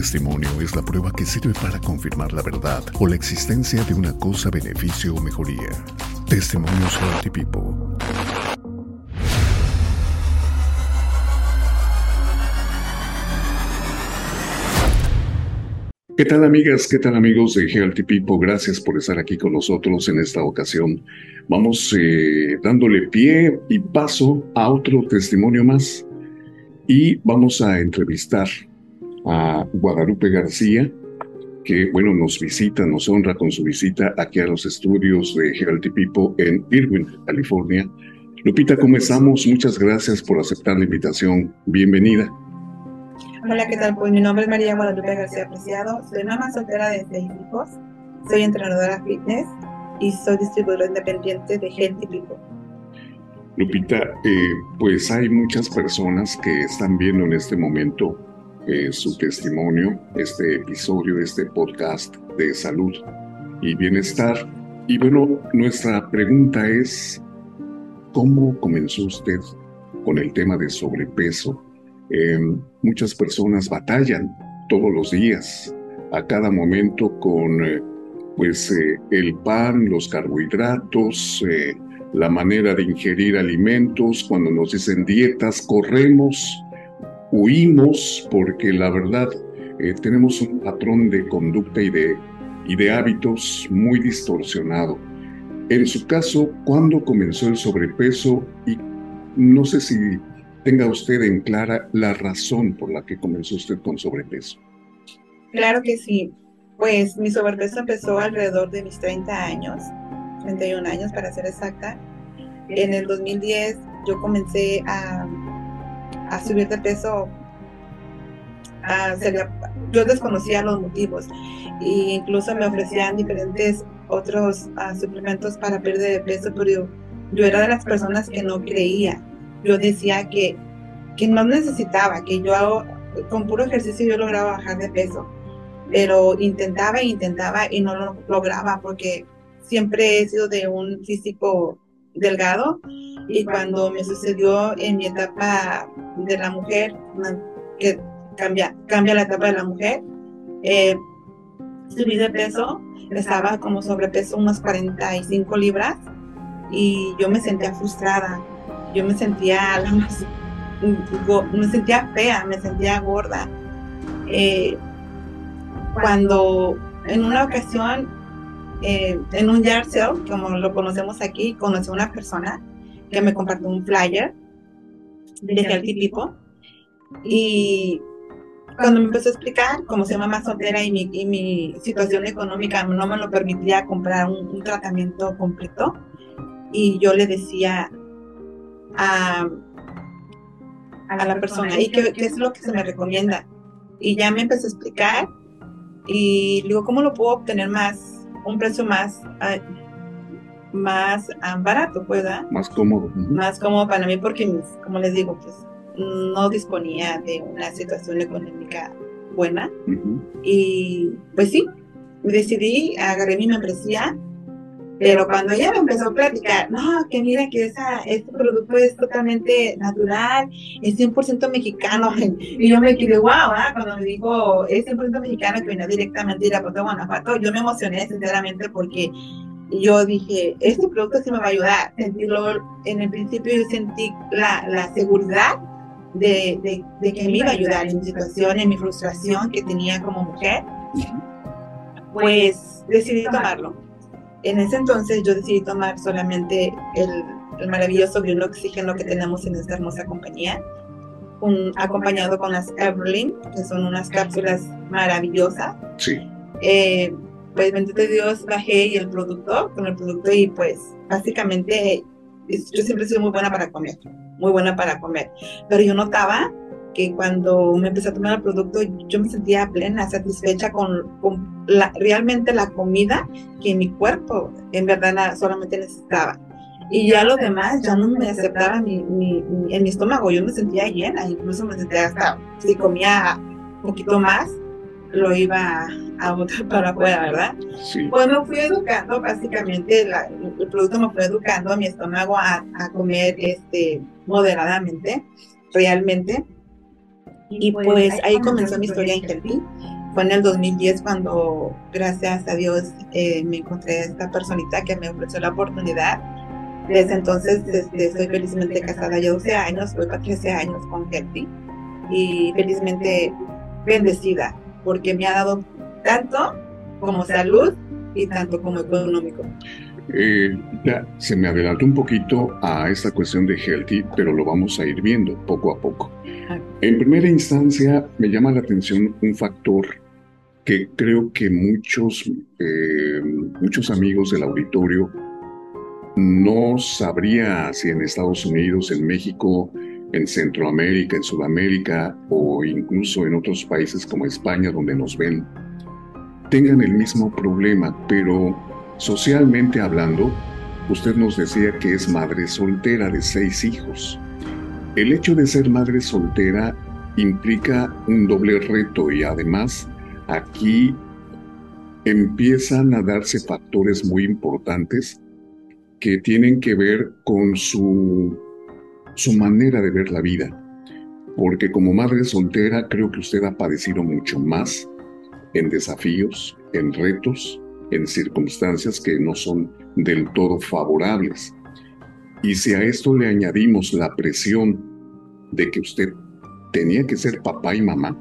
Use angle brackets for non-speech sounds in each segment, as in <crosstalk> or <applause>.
testimonio es la prueba que sirve para confirmar la verdad o la existencia de una cosa, beneficio o mejoría. Testimonios Healthy People. ¿Qué tal amigas? ¿Qué tal amigos de Healthy People? Gracias por estar aquí con nosotros en esta ocasión. Vamos eh, dándole pie y paso a otro testimonio más y vamos a entrevistar a Guadalupe García, que bueno, nos visita, nos honra con su visita aquí a los estudios de Healthy People en Irwin, California. Lupita, ¿cómo estamos? Muchas gracias por aceptar la invitación. Bienvenida. Hola, ¿qué tal? Pues mi nombre es María Guadalupe García Preciado, soy mamá soltera de seis hijos, soy entrenadora fitness y soy distribuidora independiente de Healthy People. Lupita, eh, pues hay muchas personas que están viendo en este momento eh, su testimonio, este episodio, este podcast de salud y bienestar. Y bueno, nuestra pregunta es, ¿cómo comenzó usted con el tema de sobrepeso? Em, muchas personas batallan todos los días, a cada momento con eh, pues eh, el pan, los carbohidratos, la manera de ingerir alimentos, cuando nos dicen dietas, corremos huimos porque la verdad eh, tenemos un patrón de conducta y de, y de hábitos muy distorsionado. En su caso, ¿cuándo comenzó el sobrepeso? Y no sé si tenga usted en clara la razón por la que comenzó usted con sobrepeso. Claro que sí. Pues mi sobrepeso empezó alrededor de mis 30 años, 31 años para ser exacta. En el 2010 yo comencé a a subir de peso, yo desconocía los motivos e incluso me ofrecían diferentes otros ah, suplementos para perder de peso, pero yo, era de las personas que no creía. Yo decía que, que no necesitaba, que yo hago, con puro ejercicio yo lograba bajar de peso, pero intentaba e intentaba y no lo lograba porque siempre he sido de un físico delgado y cuando me sucedió en mi etapa de la mujer, que cambia, cambia la etapa de la mujer, eh, subí de peso, estaba como sobrepeso unas 45 libras y yo me sentía frustrada, yo me sentía me sentía fea, me sentía gorda. Eh, cuando en una ocasión, eh, en un yard sale, como lo conocemos aquí, conocí a una persona que me compartió un flyer de Healthy People. Y cuando me empezó a explicar cómo se llama más soltera y mi, y mi, situación económica no me lo permitía comprar un, tratamiento completo, y yo le decía a, a la persona, ¿y qué, qué, es lo que se me recomienda? Y ya me empezó a explicar, y digo, ¿cómo lo puedo obtener más, un precio más, más ah, barato, ¿pueda? Más cómodo. Más cómodo para mí porque, como les digo, pues no disponía de una situación económica buena. Y pues sí, decidí, agarré mi membresía, pero cuando ella me empezó a platicar, no, que mira que esa, este producto es totalmente natural, es 100% mexicano, <laughs> y yo me quedé, wow, ¿ah? cuando me dijo, es 100% mexicano que viene directamente de Irapuato, Guanajuato, yo me emocioné sinceramente porque yo dije, este producto sí me va a ayudar. Sentirlo, en el principio yo sentí la, la seguridad de, de, de, que me iba a ayudar en mi situación, en mi frustración que tenía como mujer. Pues decidí tomarlo. En ese entonces yo decidí tomar solamente el, el maravilloso oxígeno que tenemos en esta hermosa compañía, un, acompañado con las Everlyn, que son unas cápsulas maravillosas. Sí. Eh, pues bendito Dios, bajé y el producto, con el producto y pues básicamente yo siempre he sido muy buena para comer, muy buena para comer, pero yo notaba que cuando me empecé a tomar el producto yo me sentía plena, satisfecha con, con la, realmente la comida que mi cuerpo en verdad solamente necesitaba. Y ya lo demás ya no me aceptaba en mi estómago, yo me sentía llena, incluso me sentía hasta, si comía un poquito más, lo iba a botar para afuera, ¿verdad? Sí. Pues me fui educando, básicamente, el producto me fue educando a mi estómago a, comer este, moderadamente, realmente. Y pues ahí comenzó mi historia en. Fue en el 2010 cuando, gracias a Dios, eh, me encontré a esta personita que me ofreció la oportunidad. Desde entonces este, estoy felizmente casada ya 12 años, voy para 13 años con Healthy y felizmente bendecida porque me ha dado tanto como salud y tanto como económico. Eh, ya, se me adelantó un poquito a esta cuestión de healthy, pero lo vamos a ir viendo poco a poco. En primera instancia, me llama la atención un factor que creo que muchos, eh, muchos amigos del auditorio no sabría si en Estados Unidos, en México, en Centroamérica, en Sudamérica o incluso en otros países como España donde nos ven, tengan el mismo problema, pero socialmente hablando, usted nos decía que es madre soltera de seis hijos. El hecho de ser madre soltera implica un doble reto y además aquí empiezan a darse factores muy importantes que tienen que ver con su, su manera de ver la vida. Porque como madre soltera creo que usted ha padecido mucho más en desafíos, en retos, en circunstancias que no son del todo favorables. Y si a esto le añadimos la presión de que usted tenía que ser papá y mamá,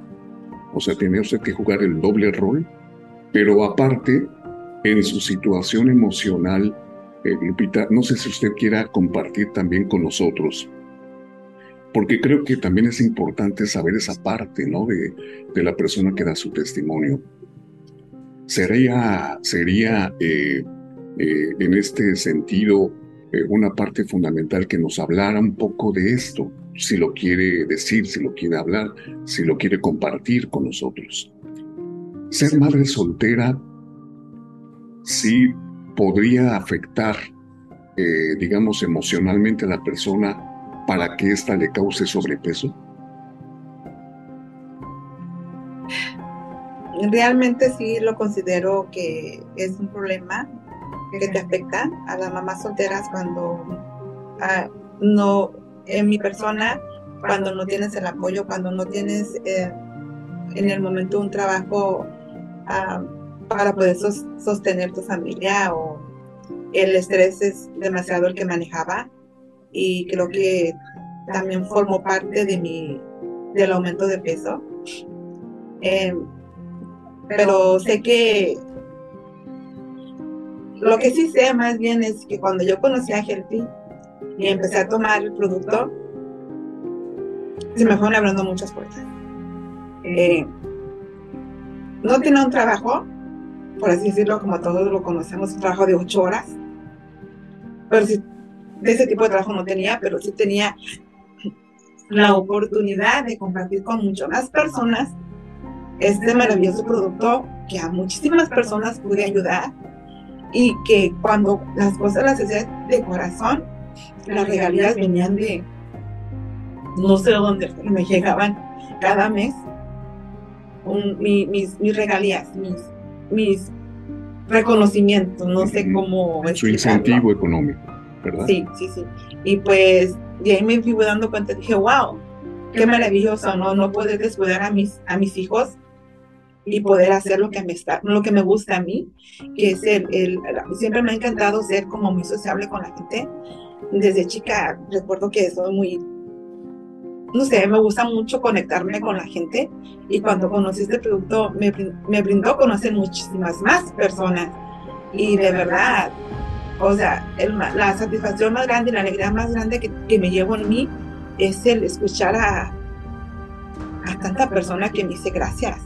o sea, tenía usted que jugar el doble rol, pero aparte, en su situación emocional, eh, Lupita, no sé si usted quiera compartir también con nosotros, porque creo que también es importante saber esa parte, ¿no? De, de la persona que da su testimonio. Sería, sería eh, eh, en este sentido eh, una parte fundamental que nos hablara un poco de esto, si lo quiere decir, si lo quiere hablar, si lo quiere compartir con nosotros. Ser madre soltera sí podría afectar, digamos, emocionalmente a la persona para que ésta le cause sobrepeso. Realmente sí lo considero que es un problema que te afecta a las mamás solteras cuando ah, no, en mi persona, cuando no tienes el apoyo, cuando no tienes eh, en el momento un trabajo ah, para poder sostener tu familia o el estrés es demasiado el que manejaba y creo que también formó parte de mi del aumento de peso. Eh, pero sé que lo que sí sé más bien es que cuando yo conocí a Healthy y empecé a tomar el producto, se me fueron abriendo muchas puertas. Eh, no tenía un trabajo, por así decirlo, como todos lo conocemos, un trabajo de ocho horas. Pero sí, de ese tipo de trabajo no tenía, pero sí tenía la oportunidad de compartir con muchas más personas este maravilloso producto que a muchísimas personas pude ayudar y que cuando las cosas las hacía de corazón, las regalías venían de no sé dónde, me llegaban cada mes mis, mis regalías, mis, mis reconocimientos, no sé cómo. Su incentivo económico, ¿verdad? Sí, sí, sí. Y pues de ahí me fui dando cuenta, dije, wow, qué maravilloso, ¿no? No poder descuidar a mis, a mis hijos y poder hacer lo que me está, lo que me gusta a mí, que es el, el, siempre me ha encantado ser como muy sociable con la gente. Desde chica recuerdo que soy muy, no sé, me gusta mucho conectarme con la gente y cuando conocí este producto me, me brindó conocer muchísimas más personas y de verdad, o sea, el, la satisfacción más grande y la alegría más grande que, que me llevo en mí es el escuchar a, a tanta persona que me dice gracias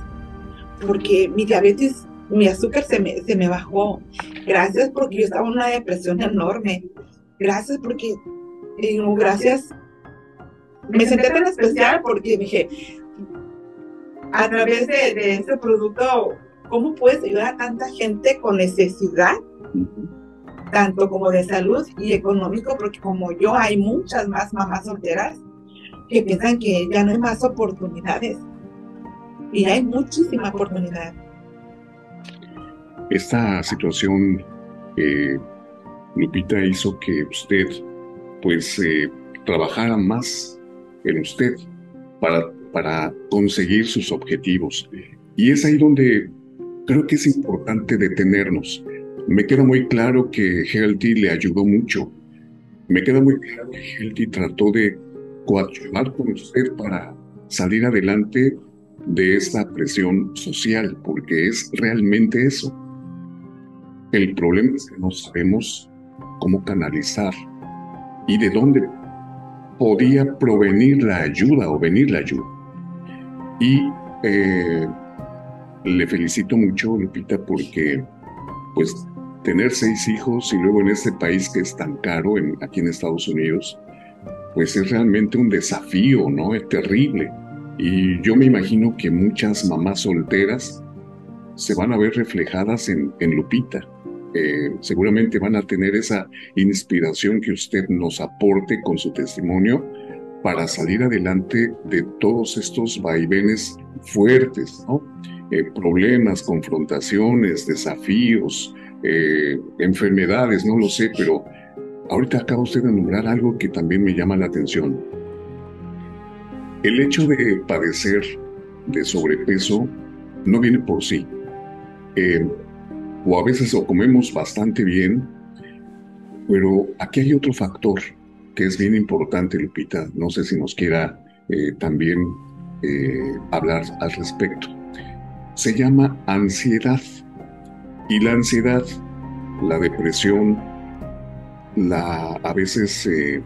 porque mi diabetes, mi azúcar se me, se me bajó. Gracias porque yo estaba en una depresión enorme. Gracias porque, digo, gracias. Me senté tan especial porque dije, a través de, de este producto, ¿cómo puedes ayudar a tanta gente con necesidad? tanto como de salud y económico, porque como yo hay muchas más mamás solteras que piensan que ya no hay más oportunidades y hay muchísima oportunidad. Esta situación, eh, Lupita, hizo que usted pues eh, trabajara más en usted para para conseguir sus objetivos. Y es ahí donde creo que es importante detenernos. Me queda muy claro que Healthy le ayudó mucho. Me queda muy claro que Healthy trató de coadyuvar con usted para salir adelante de esta presión social, porque es realmente eso. El problema es que no sabemos cómo canalizar y de dónde podía provenir la ayuda o venir la ayuda. Y eh, le felicito mucho, Lupita, porque pues tener seis hijos y luego en este país que es tan caro, aquí en Estados Unidos, pues es realmente un desafío, ¿no? Es terrible. Y yo me imagino que muchas mamás solteras se van a ver reflejadas en, Lupita. Eh, seguramente van a tener esa inspiración que usted nos aporte con su testimonio para salir adelante de todos estos vaivenes fuertes. Eh, problemas, confrontaciones, desafíos, eh, enfermedades, no lo sé, pero ahorita acaba usted de nombrar algo que también me llama la atención. El hecho de padecer de sobrepeso no viene por sí. Eh, o a veces lo comemos bastante bien, pero aquí hay otro factor que es bien importante, Lupita. No sé si nos quiera también hablar al respecto se llama ansiedad. Y la ansiedad, la depresión, la, a veces eh,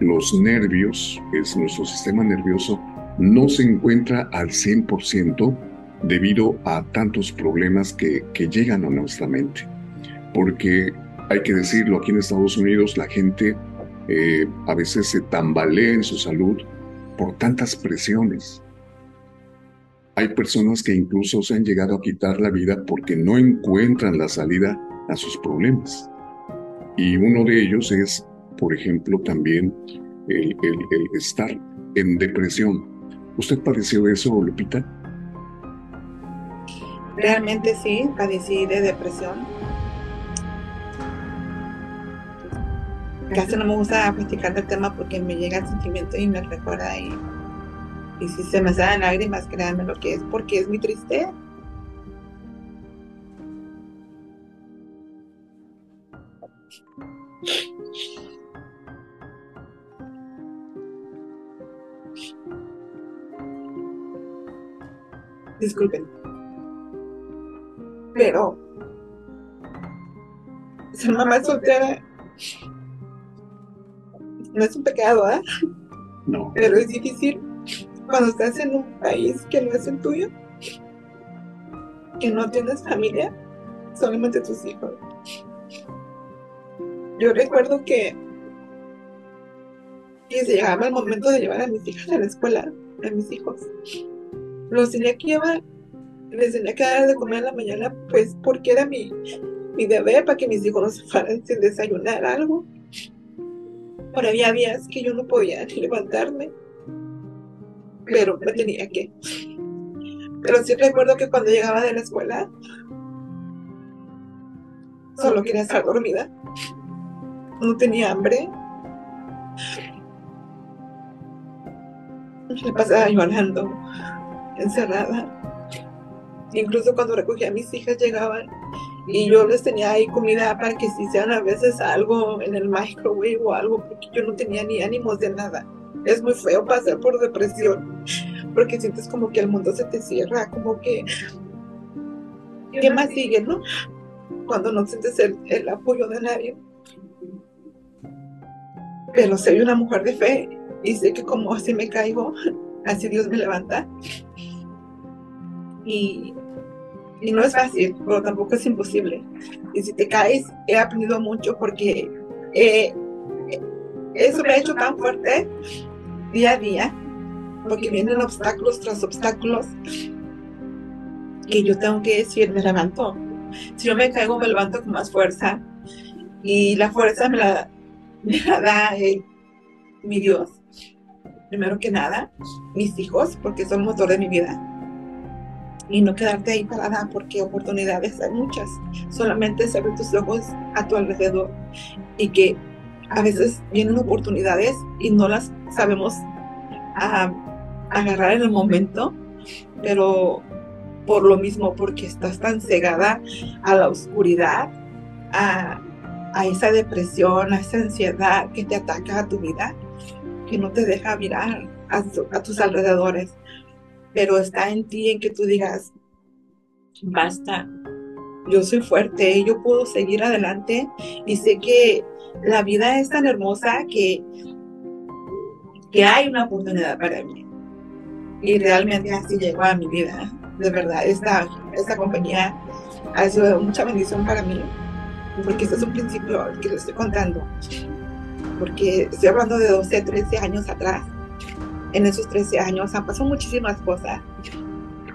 los nervios, es nuestro sistema nervioso, no se encuentra al 100% debido a tantos problemas que, que llegan a nuestra mente. Porque hay que decirlo, aquí en Estados Unidos la gente eh, a veces se tambalea en su salud por tantas presiones, hay personas que incluso se han llegado a quitar la vida porque no encuentran la salida a sus problemas. Y uno de ellos es, por ejemplo, también el, estar en depresión. ¿Usted padeció eso, Lupita? Realmente sí, padecí de depresión. Casi no me gusta platicar del tema porque me llega el sentimiento y me recuerda y y si se me salen lágrimas, créanme lo que es, porque es muy triste. Disculpen. Pero ser mamá soltera no es un pecado, ¿eh? No. Pero es difícil cuando estás en un país que no es el tuyo, que no tienes familia, solamente tus hijos. Yo recuerdo que, que se llegaba el momento de llevar a mis hijas a la escuela, a mis hijos. Los tenía que llevar, les tenía que dar de comer en la mañana, pues porque era mi, mi deber para que mis hijos no se fueran sin desayunar algo. Pero había días que yo no podía <laughs> levantarme pero me tenía que. Pero sí recuerdo que cuando llegaba de la escuela, solo quería estar dormida. No tenía hambre. Me pasaba llorando, encerrada. Incluso cuando recogía a mis hijas llegaban y yo les tenía ahí comida para que si hicieran a veces algo en el microwave o algo, porque yo no tenía ni ánimos de nada es muy feo pasar por depresión, porque sientes como que el mundo se te cierra, como que, ¿qué más sigue, no? Cuando no sientes el, apoyo de nadie. Pero soy una mujer de fe y sé que como así me caigo, así Dios me levanta. Y, no es fácil, pero tampoco es imposible. Y si te caes, he aprendido mucho porque eh, eso me ha hecho tan fuerte día a día, porque vienen obstáculos tras obstáculos que yo tengo que decir, me levanto. Si yo me caigo, me levanto con más fuerza. Y la fuerza me la, da mi Dios. Primero que nada, mis hijos, porque son motor de mi vida. Y no quedarte ahí parada, porque oportunidades hay muchas. Solamente cerrar tus ojos a tu alrededor y que a veces vienen oportunidades y no las sabemos agarrar en el momento, pero por lo mismo, porque estás tan cegada a la oscuridad, a, a esa depresión, a esa ansiedad que te ataca a tu vida, que no te deja mirar a tus alrededores. Pero está en ti en que tú digas, basta, yo soy fuerte, yo puedo seguir adelante y sé que la vida es tan hermosa que, que hay una oportunidad para mí. Y realmente así llegó a mi vida. De verdad, esta, esta compañía ha sido mucha bendición para mí, porque este es un principio que les estoy contando. Porque estoy hablando de 12, 13 años atrás. En esos 13 años han pasado muchísimas cosas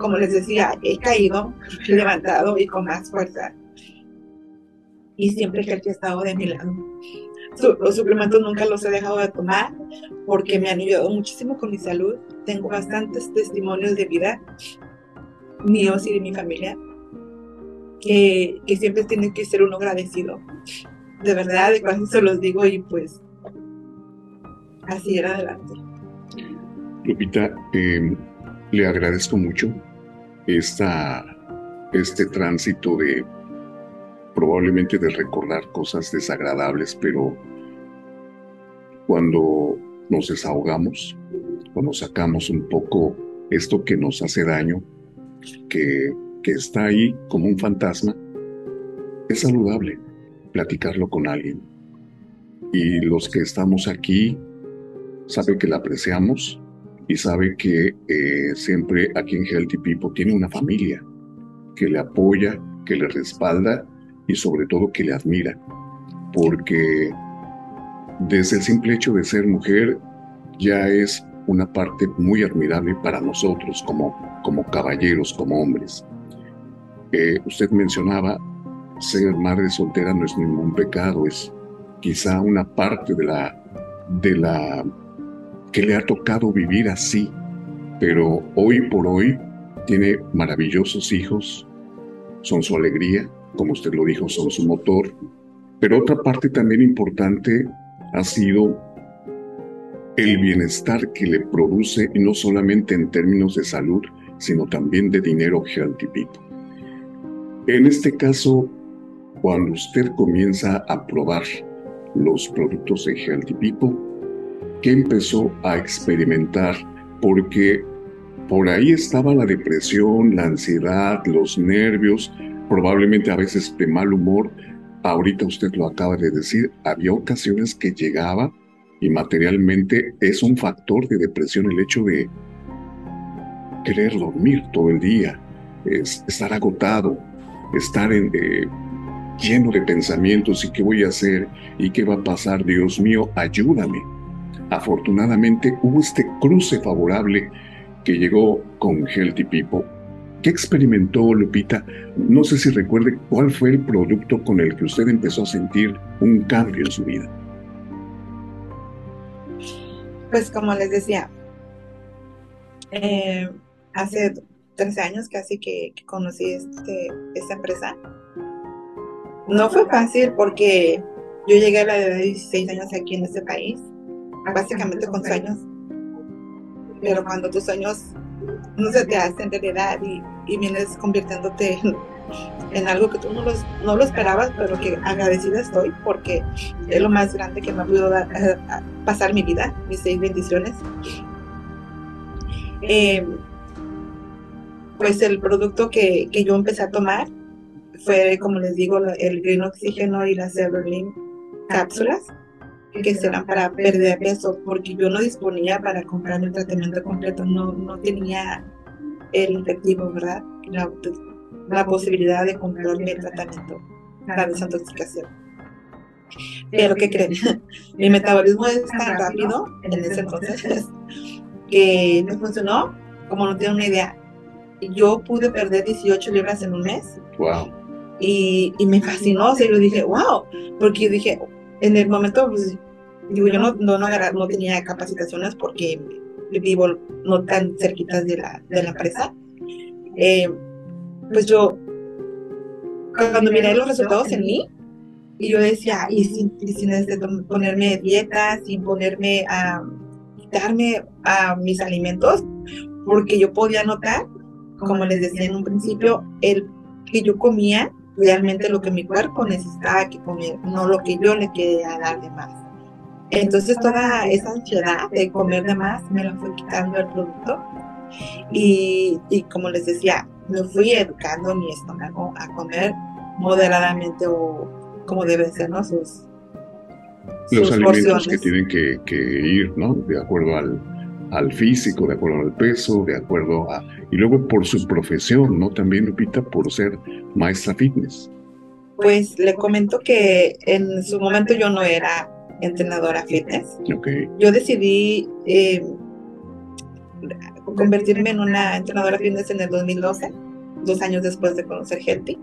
como les decía, he caído, he levantado y con más fuerza. Y siempre que ha estado de mi lado. los suplementos nunca los he dejado de tomar porque me han ayudado muchísimo con mi salud. Tengo bastantes testimonios de vida míos y de mi familia que, que siempre tiene que ser uno agradecido. De verdad, de cuando se los digo y pues así era adelante. Lupita, eh, le agradezco mucho esta, este tránsito de probablemente de recordar cosas desagradables, pero cuando nos desahogamos, cuando sacamos un poco esto que nos hace daño, que, que está ahí como un fantasma, es saludable platicarlo con alguien. Y los que estamos aquí saben que la apreciamos y sabe que eh, siempre aquí en Healthy People tiene una familia que le apoya, que le respalda y sobre todo que le admira. Porque desde el simple hecho de ser mujer ya es una parte muy admirable para nosotros como, como caballeros, como hombres. Eh, usted mencionaba, ser madre soltera no es ningún pecado, es quizá una parte de la, de la que le ha tocado vivir así, pero hoy por hoy tiene maravillosos hijos, son su alegría, como usted lo dijo, son su motor. Pero otra parte también importante ha sido el bienestar que le produce, y no solamente en términos de salud, sino también de dinero Healthy En este caso, cuando usted comienza a probar los productos de Healthy People, que empezó a experimentar, porque por ahí estaba la depresión, la ansiedad, los nervios, probablemente a veces de mal humor. Ahorita usted lo acaba de decir, había ocasiones que llegaba y materialmente es un factor de depresión el hecho de querer dormir todo el día, es estar agotado, estar en, eh, lleno de pensamientos y qué voy a hacer y qué va a pasar, Dios mío, ayúdame. Afortunadamente hubo este cruce favorable que llegó con Healthy People. ¿Qué experimentó Lupita? No sé si recuerde cuál fue el producto con el que usted empezó a sentir un cambio en su vida. Pues como les decía, eh, hace 13 años casi que, conocí este, esta empresa. No fue fácil porque yo llegué a la edad de 16 años aquí en este país básicamente con sueños. Pero cuando tus sueños no se te hacen realidad y, y vienes convirtiéndote en, algo que tú no, no lo esperabas, pero que agradecida estoy porque es lo más grande que me ha podido dar, eh, pasar mi vida, mis seis bendiciones. Eh, pues el producto que, que, yo empecé a tomar fue, como les digo, el green oxígeno y las Everlink cápsulas que serán para perder peso, porque yo no disponía para comprar el tratamiento completo, no, no tenía el efectivo, ¿verdad? La, la posibilidad de comprarme el tratamiento para desintoxicación. Pero, ¿qué creen? <laughs> Mi metabolismo es tan rápido en ese entonces <laughs> que me funcionó como no tengo una idea. Yo pude perder 18 libras en un mes. Wow. Y, y me fascinó, o sea, yo dije, wow, porque yo dije, en el momento, pues, digo, yo no, no, no, tenía capacitaciones porque vivo no tan cerquitas de la, de la empresa. Eh, pues yo, cuando miré los resultados en mí, y yo decía, y sin, sin ponerme dieta, sin ponerme a quitarme a mis alimentos, porque yo podía notar, como les decía en un principio, el que yo comía realmente lo que mi cuerpo necesitaba que comer, no lo que yo le quería dar de más. Entonces toda esa ansiedad de comer de más me la fue quitando el producto y, y como les decía, me fui educando mi estómago a comer moderadamente o como deben ser, ¿no? Sus, los alimentos que tienen que, ir, ¿no? De acuerdo al, al físico, de acuerdo al peso, de acuerdo a... Y luego por su profesión, ¿no? También, Lupita, por ser maestra fitness. Pues le comento que en su momento yo no era entrenadora fitness. Okay. Yo decidí eh, convertirme en una entrenadora fitness en el 2012, dos años después de conocer Healthy.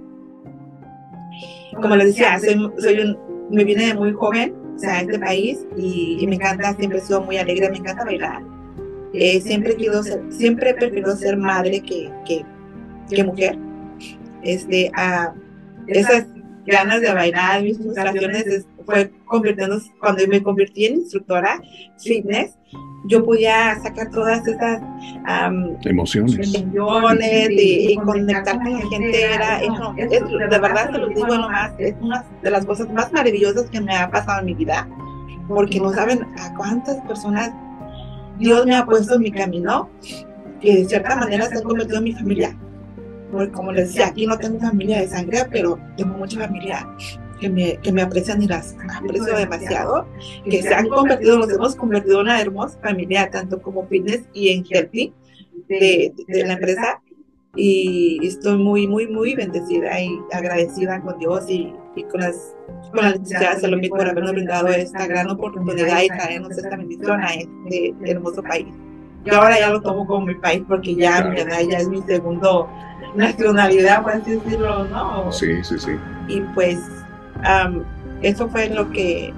Como les decía, soy, soy un, me vine de muy joven o sea, a este país y, me encanta, siempre he sido muy alegre, me encanta bailar. Eh, siempre, quiero ser, siempre he preferido ser madre que, que, que mujer. Este, a esas ganas de bailar, mis frustraciones, fue convirtiéndose, cuando me convertí en instructora fitness, yo podía sacar todas esas emociones, emociones y, conectar con la gente. Era, es, de verdad, se lo digo nomás, es una de las cosas más maravillosas que me ha pasado en mi vida, porque no saben a cuántas personas Dios me ha puesto en mi camino, que de cierta manera se han convertido en mi familia. Porque como les decía, aquí no tengo familia de sangre, pero tengo mucha familia que me, que me aprecian y las aprecio demasiado, que se han convertido, nos hemos convertido en una hermosa familia, tanto como fitness y en healthy de, de la empresa. Y estoy muy, muy, muy bendecida y agradecida con Dios y, y con las con la licenciada Salomé por habernos brindado esta gran oportunidad y traernos esta bendición a este hermoso país. Yo ahora ya lo tomo como mi país porque ya mi edad ya es mi segundo nacionalidad, por así decirlo, ¿no? Sí, sí, sí. Y pues eso fue lo que,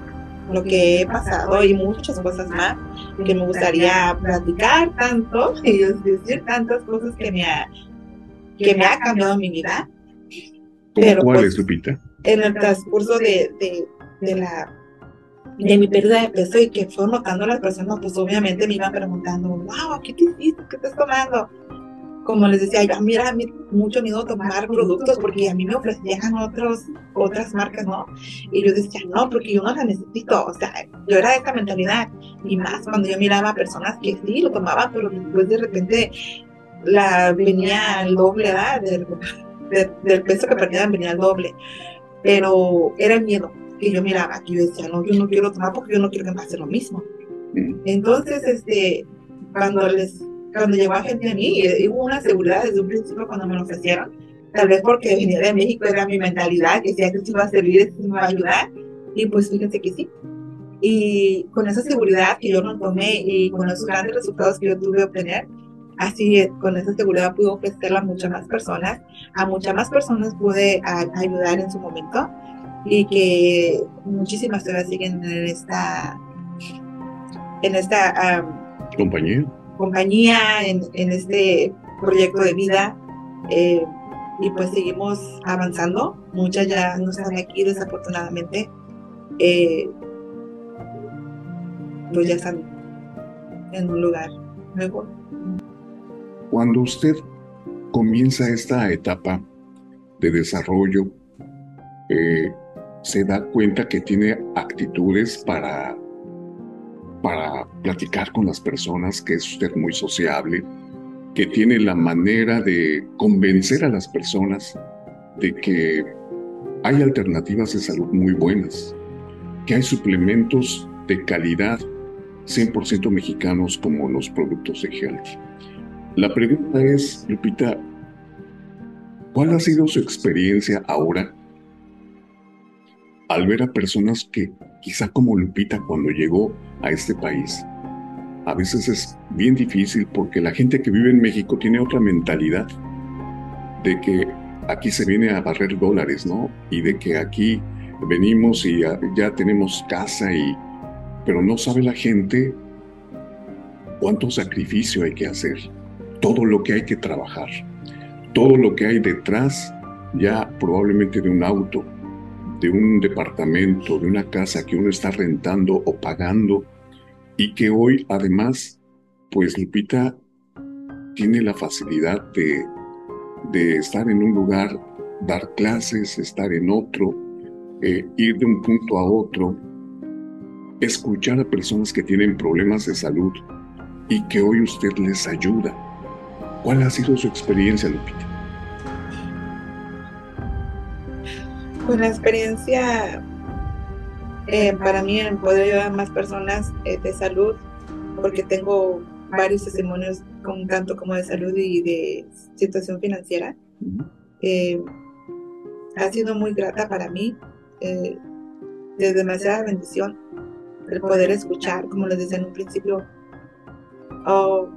lo que he pasado y muchas cosas más que me gustaría platicar tanto <laughs> y decir tantas cosas que me ha, que me ha cambiado mi vida. Pero, ¿Cuál pues, es, Lupita? En el transcurso de, de, de, la de mi pérdida de peso y que fue notando las personas, pues obviamente me iban preguntando, wow, ¿qué te hiciste? ¿Qué estás tomando? como les decía, yo, mira, a mí mucho miedo tomar productos porque a mí me ofrecían otros, otras marcas, ¿no? Y yo decía, no, porque yo no las necesito, o sea, yo era de esta mentalidad, y más cuando yo miraba a personas que sí lo tomaban, pero después de repente la venía el doble, ¿verdad? Del, peso que perdían venía el doble, pero era el miedo que yo miraba, que yo decía, no, yo no quiero tomar porque yo no quiero que me pase lo mismo. Mm. Entonces, este, cuando les cuando llegó a gente a mí, hubo una seguridad desde un principio cuando me lo ofrecieron, tal vez porque venía de México, era mi mentalidad, que decía que esto iba a servir, esto me iba a ayudar, y pues fíjense que sí. Y con esa seguridad que yo no tomé y con esos grandes resultados que yo tuve que obtener, así con esa seguridad pude ofrecerla a muchas más personas, a muchas más personas pude ayudar en su momento y que muchísimas todavía siguen en esta en esta compañía compañía, en, este proyecto de vida. Eh, y pues seguimos avanzando. Muchas ya no están aquí, desafortunadamente. Eh, pues ya están en un lugar mejor. Cuando usted comienza esta etapa de desarrollo, eh, se da cuenta que tiene actitudes para para platicar con las personas, que es usted muy sociable, que tiene la manera de convencer a las personas de que hay alternativas de salud muy buenas, que hay suplementos de calidad 100% mexicanos como los productos de Healthy. La pregunta es, Lupita, ¿cuál ha sido su experiencia ahora al ver a personas que quizá como Lupita cuando llegó a este país, a veces es bien difícil porque la gente que vive en México tiene otra mentalidad de que aquí se viene a barrer dólares, ¿no? Y de que aquí venimos y ya, tenemos casa y... Pero no sabe la gente cuánto sacrificio hay que hacer, todo lo que hay que trabajar, todo lo que hay detrás ya probablemente de un auto, de un departamento, de una casa que uno está rentando o pagando y que hoy además, pues Lupita, tiene la facilidad de, de estar en un lugar, dar clases, estar en otro, eh, ir de un punto a otro, escuchar a personas que tienen problemas de salud y que hoy usted les ayuda. ¿Cuál ha sido su experiencia, Lupita? Pues la experiencia eh, para mí en poder ayudar a más personas eh, de salud, porque tengo varios testimonios con tanto como de salud y de situación financiera. Eh, ha sido muy grata para mí, de demasiada bendición, el poder escuchar, como les decía en un principio, oh,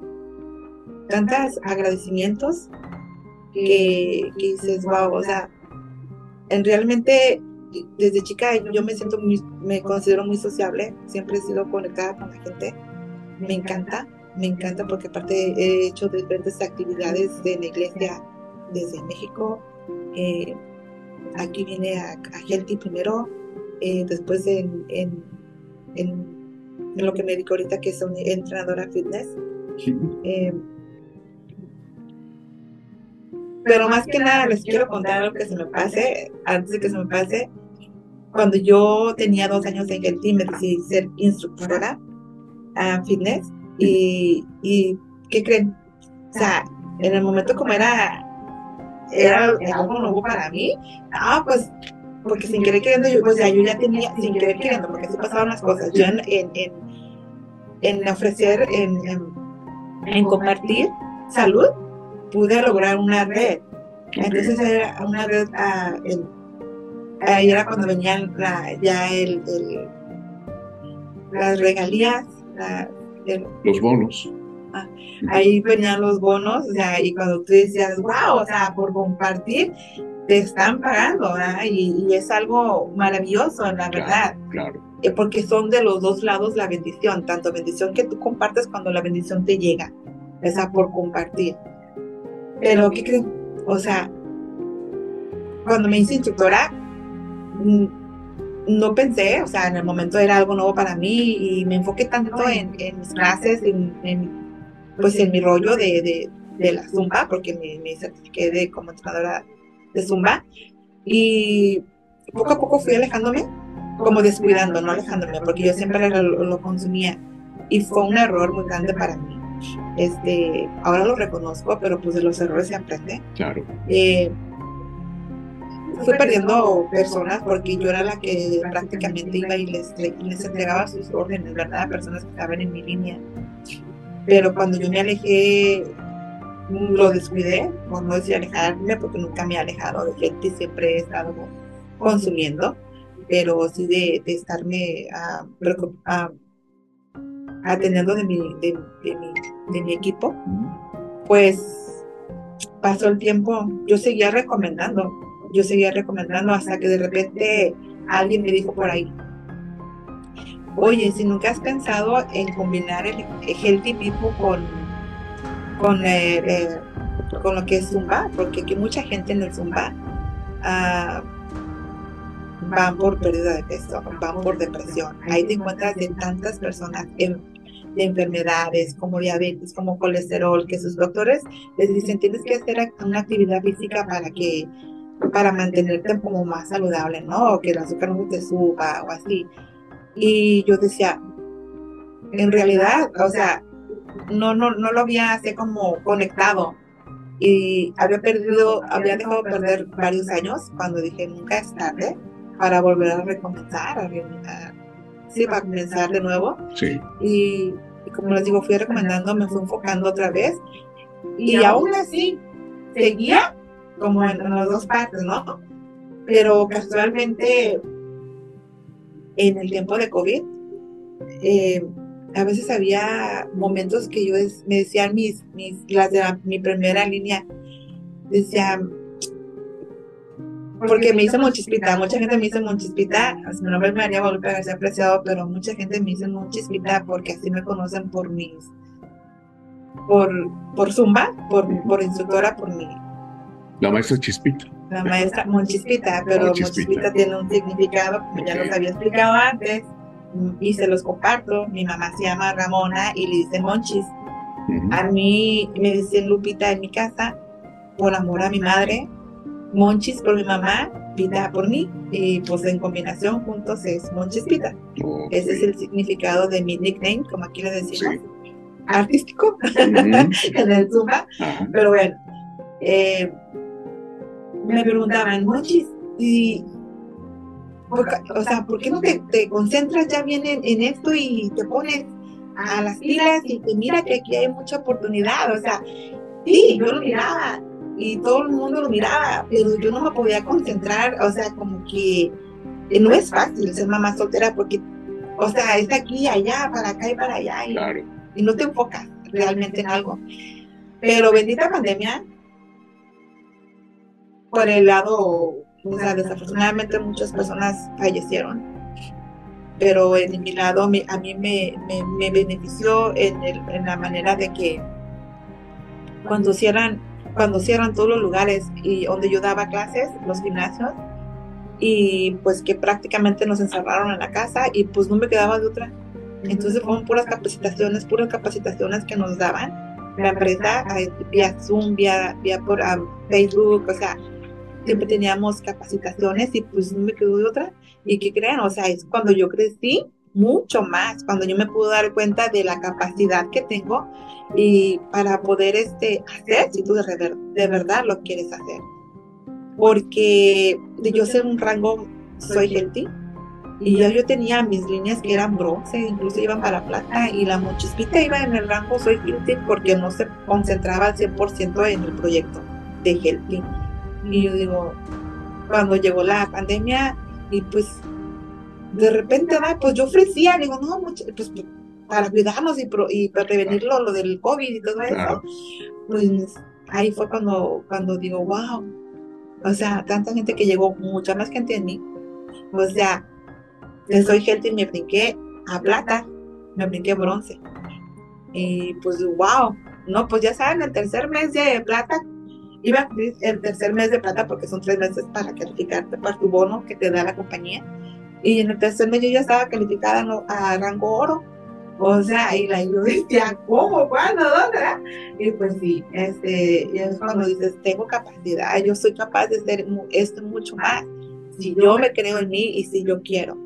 tantos agradecimientos que, que dices, wow, o sea, en realmente desde chica yo me siento muy, me considero muy sociable, siempre he sido conectada con la gente, me encanta, me encanta porque aparte he hecho diferentes actividades de la iglesia desde México, eh, aquí vine a, a primero, eh, después en, en, en, lo que me dedico ahorita que es una entrenadora fitness. Eh, pero más que nada les quiero contar algo que se me pase, antes de que se me pase. Cuando yo tenía dos años en Gelti, me decidí ser instructora a fitness. Y, y, ¿qué creen? O sea, en el momento como era, era algo nuevo para mí, ah, pues, porque sin querer queriendo, yo, pues ya yo ya tenía, sin querer queriendo, porque así pasaban las cosas. Yo en, en, en, ofrecer, en, en compartir salud, pude lograr una red. Entonces era una red, ah, ahí era cuando venían ya el, las regalías, los bonos. Ah, ahí venían los bonos, o sea, y cuando tú decías, wow, o sea, por compartir, te están pagando, ¿verdad? Y, es algo maravilloso, la verdad. Claro. Eh, porque son de los dos lados la bendición, tanto bendición que tú compartes cuando la bendición te llega, o sea, por compartir. Pero, ¿qué creen? O sea, cuando me hice instructora, mm, no pensé, o sea, en el momento era algo nuevo para mí y me enfoqué tanto en, mis clases, en, pues en mi rollo de, la Zumba, porque me, me certifiqué de, como entrenadora de Zumba. Y poco a poco fui alejándome, como descuidando, no alejándome, porque yo siempre lo consumía. Y fue un error muy grande para mí. Este, ahora lo reconozco, pero pues de los errores se aprende. Claro. Eh, fui perdiendo personas porque yo era la que prácticamente iba y les, les entregaba sus órdenes, ¿verdad? A personas que estaban en mi línea. Pero cuando yo me alejé, lo descuidé, no decir alejarme, porque nunca me he alejado de gente, siempre he estado consumiendo, pero sí de, estarme a, a atendiendo de mi, de, mi, de mi equipo, pues pasó el tiempo, yo seguía recomendando, yo seguía recomendando hasta que de repente alguien me dijo por ahí, oye, si nunca has pensado en combinar el, Healthy People con, con, eh, eh, con lo que es Zumba, porque aquí mucha gente en el Zumba uh, van por pérdida de peso, van por depresión. Ahí te encuentras de tantas personas en, de enfermedades como diabetes, como colesterol, que sus doctores les dicen tienes que hacer una actividad física para que para mantenerte como más saludable, ¿no? O que el azúcar no te suba o así. Y yo decía, en realidad, o sea, no, no, no lo había así como conectado. Y había perdido, había dejado de perder varios años cuando dije nunca es tarde para volver a recomenzar, a sí, para comenzar de nuevo. Sí. Y, como les digo, fui recomendando, me fui enfocando otra vez. Y, aún así, seguía como en, las dos partes, ¿no? Pero casualmente, en el tiempo de COVID, eh, a veces había momentos que yo me decían mis, mis, las de mi primera línea, decían, porque me hice Monchispita, mucha gente me dice Monchispita, mi nombre es María Guadalupe García apreciado, pero mucha gente me dice Monchispita porque así me conocen por mis, por, por Zumba, por, por instructora, por mi... La maestra Chispita. La maestra Monchispita, pero Monchispita, tiene un significado, como ya los había explicado antes, y se los comparto. Mi mamá se llama Ramona y le dicen Monchis. A mí me decían Lupita en mi casa, por amor a mi madre, Monchis por mi mamá, Pita por mí, y pues en combinación juntos es Monchis Pita. Ese es el significado de mi nickname, como aquí le decimos, artístico, <laughs> en el Zumba. Pero bueno, eh, me preguntaban, Monchis, y o sea, ¿por qué no te, concentras ya bien en, esto y te pones a las pilas y te mira que aquí hay mucha oportunidad? O sea, sí, yo lo miraba y todo el mundo lo miraba, pero yo no me podía concentrar, o sea, como que no es fácil ser mamá soltera porque, o sea, está aquí y allá, para acá y para allá y, y no te enfocas realmente en algo. Pero bendita pandemia, por el lado o sea, desafortunadamente muchas personas fallecieron, pero en mi lado a mí me, me, benefició en, en, la manera de que cuando cierran, cuando cierran todos los lugares y donde yo daba clases, los gimnasios, y pues que prácticamente nos encerraron en la casa y pues no me quedaba de otra. Entonces fueron puras capacitaciones, puras capacitaciones que nos daban la empresa vía Zoom, vía, vía por Facebook, o sea, siempre teníamos capacitaciones y pues no me quedó de otra. Y que crean, o sea, es cuando yo crecí mucho más, cuando yo me pude dar cuenta de la capacidad que tengo y para poder este, hacer si tú de, de verdad lo quieres hacer. Porque de yo ser un rango, soy healthy, y ya yo tenía mis líneas que eran bronce, incluso iban para plata, y la mochispita iba en el rango soy healthy porque no se concentraba al 100% en el proyecto de healthy. Y yo digo, cuando llegó la pandemia y pues de repente, pues yo ofrecía, digo, no, pues para cuidarnos y, y para prevenirlo, lo del COVID y todo eso, pues ahí fue cuando, cuando digo, wow, o sea, tanta gente que llegó, mucha más gente en mí, pues ya, soy gente y me brinqué a plata, me brinqué a bronce. Y pues, wow, no, pues ya saben, el tercer mes de plata iba el tercer mes de plata porque son tres meses para calificarte para tu bono que te da la compañía. Y en el tercer mes yo ya estaba calificada a rango oro. O sea, y la, yo decía, ¿cómo? ¿Cuándo? ¿Dónde? Y pues sí, este, y es cuando dices, tengo capacidad, yo soy capaz de hacer esto mucho más. Si yo me creo en mí y si yo quiero,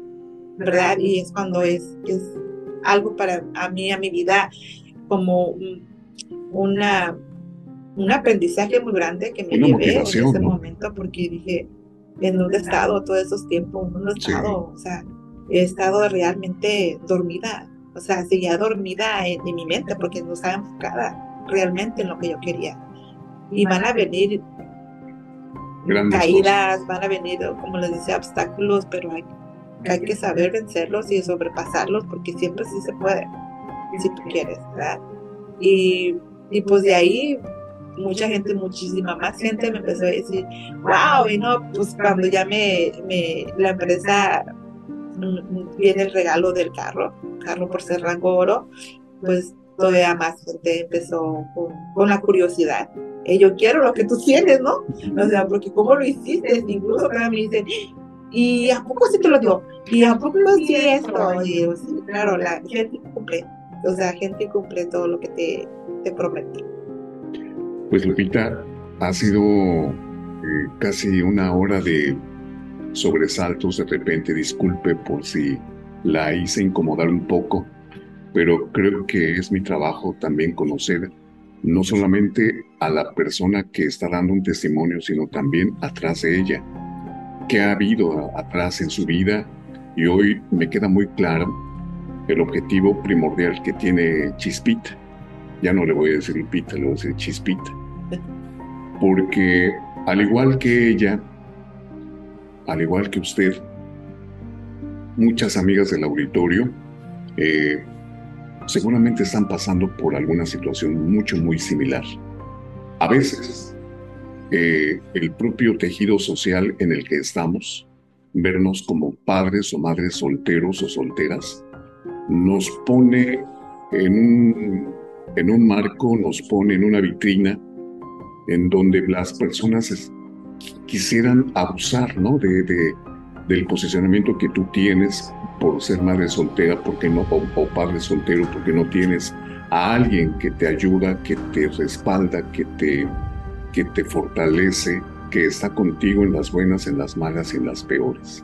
¿verdad? Y es cuando es, es algo para a mí, a mi vida, como una un aprendizaje muy grande que me llevé en ese momento porque dije, ¿en he estado todos esos tiempos? ¿En he estado? O sea, he estado realmente dormida, o sea, seguía dormida en, mi mente porque no estaba enfocada realmente en lo que yo quería. Y van a venir caídas, van a venir, como les decía, obstáculos, pero hay, hay que saber vencerlos y sobrepasarlos porque siempre sí se puede, si tú quieres, ¿verdad? Y, y pues de ahí mucha gente, muchísima más gente me empezó a decir, wow, y no, pues cuando ya me, me la empresa mm, viene el regalo del carro, carro por ser rango oro, pues todavía más gente empezó con, la curiosidad. Eh, yo quiero lo que tú tienes, ¿no? O sea, porque ¿cómo lo hiciste? Incluso cada me dicen, ¿y a poco sí te lo dio? ¿Y a poco no sí esto? Y claro, la gente cumple, o sea, gente cumple todo lo que te, te promete. Pues Lupita, ha sido eh, casi una hora de sobresaltos de repente. Disculpe por si la hice incomodar un poco, pero creo que es mi trabajo también conocer no solamente a la persona que está dando un testimonio, sino también atrás de ella, qué ha habido atrás en su vida. Y hoy me queda muy claro el objetivo primordial que tiene Chispita. Ya no le voy a decir Lupita, le voy a decir Chispita porque al igual que ella, al igual que usted, muchas amigas del auditorio eh, seguramente están pasando por alguna situación mucho, muy similar. A veces, eh, el propio tejido social en el que estamos, vernos como padres o madres solteros o solteras, nos pone en un, en un marco, nos pone en una vitrina en donde las personas quisieran abusar ¿no? de, del posicionamiento que tú tienes por ser madre soltera porque no, o, padre soltero porque no tienes a alguien que te ayuda, que te respalda, que te, que te fortalece, que está contigo en las buenas, en las malas y en las peores.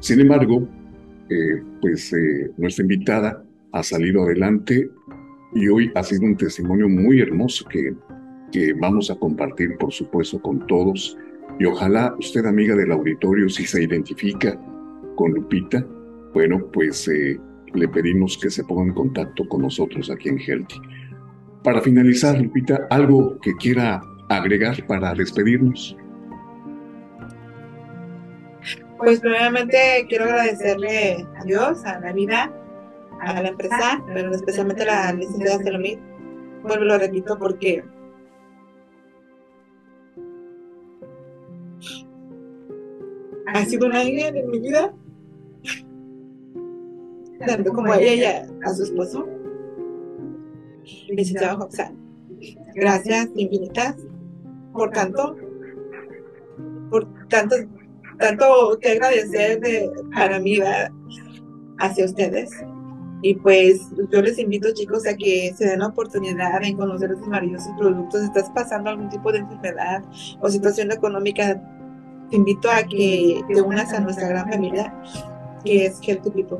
Sin embargo, eh, pues eh, nuestra invitada ha salido adelante y hoy ha sido un testimonio muy hermoso que, que vamos a compartir, por supuesto, con todos. Y ojalá usted, amiga del auditorio, si se identifica con Lupita, bueno, pues eh, le pedimos que se ponga en contacto con nosotros aquí en Healthy. Para finalizar, Lupita, algo que quiera agregar para despedirnos. Pues primeramente quiero agradecerle a Dios, a la vida, a la empresa, pero especialmente a la licenciada Selomit. Vuelvo lo repito porque ha sido una ángel en mi vida, tanto como a ella, a su esposo, licenciado. Gracias infinitas por tanto, por tanto, tanto que agradecer de, para mí hacia ustedes. Y pues yo les invito chicos a que se den la oportunidad de conocer estos maravillosos productos. Si estás pasando algún tipo de enfermedad o situación económica, te invito a que te unas a nuestra gran familia que es Healthy People.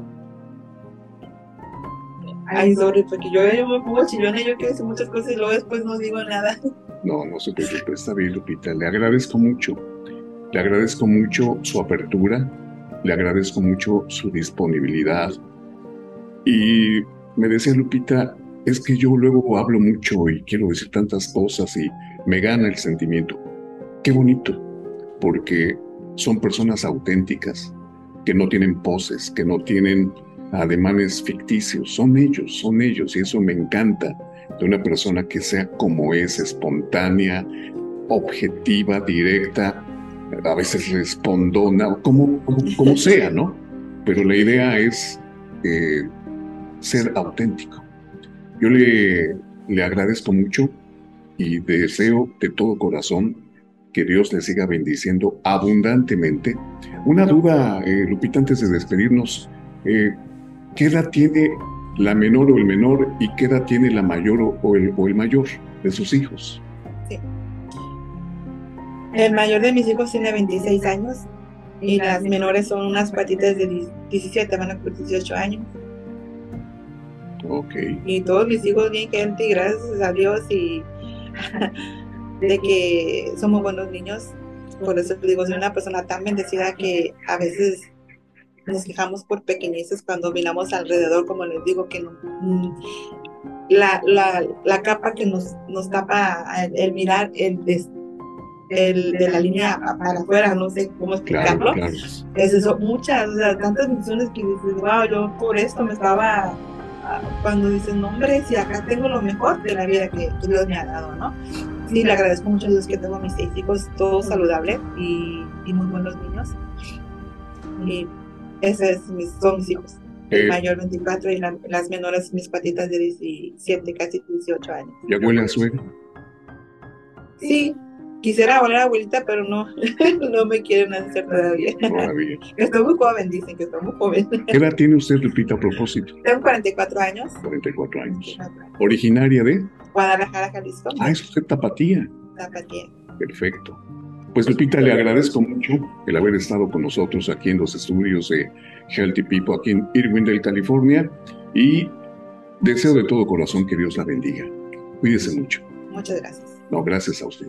Ay, sorry, porque yo, yo me pongo chillona, yo quiero decir muchas cosas y luego después no digo nada. No, no se preocupe, está bien, Lupita. Le agradezco mucho. Le agradezco mucho su apertura, le agradezco mucho su disponibilidad. Y me decía Lupita, es que yo luego hablo mucho y quiero decir tantas cosas y me gana el sentimiento. Qué bonito, porque son personas auténticas, que no tienen poses, que no tienen ademanes ficticios, son ellos, son ellos, y eso me encanta de una persona que sea como es, espontánea, objetiva, directa, a veces respondona, como, como, <laughs> sea, ¿no? Pero la idea es eh, ser auténtico. Yo le, le agradezco mucho y deseo de todo corazón que Dios le siga bendiciendo abundantemente. Una duda, eh, Lupita, antes de despedirnos, eh, ¿qué edad tiene la menor o el menor y qué edad tiene la mayor o el, o el mayor de sus hijos? Sí. El mayor de mis hijos tiene 26 años y las menores son unas patitas de 17, van a cumplir 18 años. Ok. Y todos mis hijos bien gente, gracias a Dios y de que somos buenos niños. Por eso digo, soy una persona tan bendecida que a veces nos quejamos por pequeñeces cuando miramos alrededor, como les digo, que mm, la, la, la, capa que nos, nos tapa el, mirar el, el, de la línea para afuera, no sé cómo explicarlo. Es eso, muchas, o sea, tantas misiones que dices, wow, yo por esto me estaba, ah, cuando dices, no, hombre, si acá tengo lo mejor de la vida que, Dios me ha dado, ¿no? Sí, le agradezco mucho a Dios que tengo mis seis hijos, todos saludables y, y muy buenos niños. Y esos son mis hijos. El mayor 24 y las menores mis patitas de 17, casi 18 años. ¿Y abuela a suegra? Sí, quisiera volver a abuelita, pero no, <laughs> no me quieren hacer todavía. Todavía. <laughs> Estoy muy joven, dicen que estoy muy joven. ¿Qué edad tiene usted, Lupita, a propósito? Tengo 44 años. 44 años. ¿Originaria de? Guadalajara, Jalisco. Ah, es usted tapatía. Tapatía. Perfecto. Pues Lupita, le agradezco mucho el haber estado con nosotros aquí en los estudios de Healthy People, aquí en Irwindale, California, y deseo de todo corazón que Dios la bendiga. Cuídese mucho. Muchas gracias. No, gracias a usted.